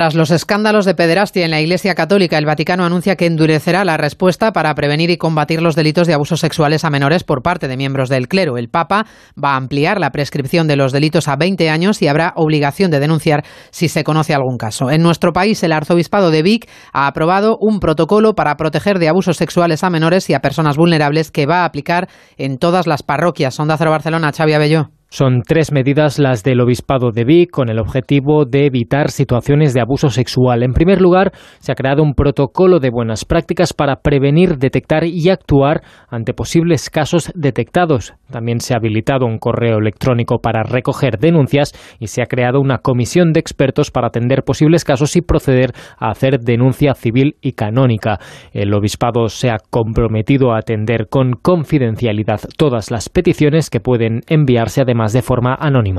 Tras los escándalos de pederastia en la Iglesia Católica, el Vaticano anuncia que endurecerá la respuesta para prevenir y combatir los delitos de abusos sexuales a menores por parte de miembros del clero. El Papa va a ampliar la prescripción de los delitos a 20 años y habrá obligación de denunciar si se conoce algún caso. En nuestro país, el Arzobispado de Vic ha aprobado un protocolo para proteger de abusos sexuales a menores y a personas vulnerables que va a aplicar en todas las parroquias. Onda Cero Barcelona, Xavi Abelló. Son tres medidas las del Obispado de Vic con el objetivo de evitar situaciones de abuso sexual. En primer lugar, se ha creado un protocolo de buenas prácticas para prevenir, detectar y actuar ante posibles casos detectados. También se ha habilitado un correo electrónico para recoger denuncias y se ha creado una comisión de expertos para atender posibles casos y proceder a hacer denuncia civil y canónica. El Obispado se ha comprometido a atender con confidencialidad todas las peticiones que pueden enviarse además de forma anónima.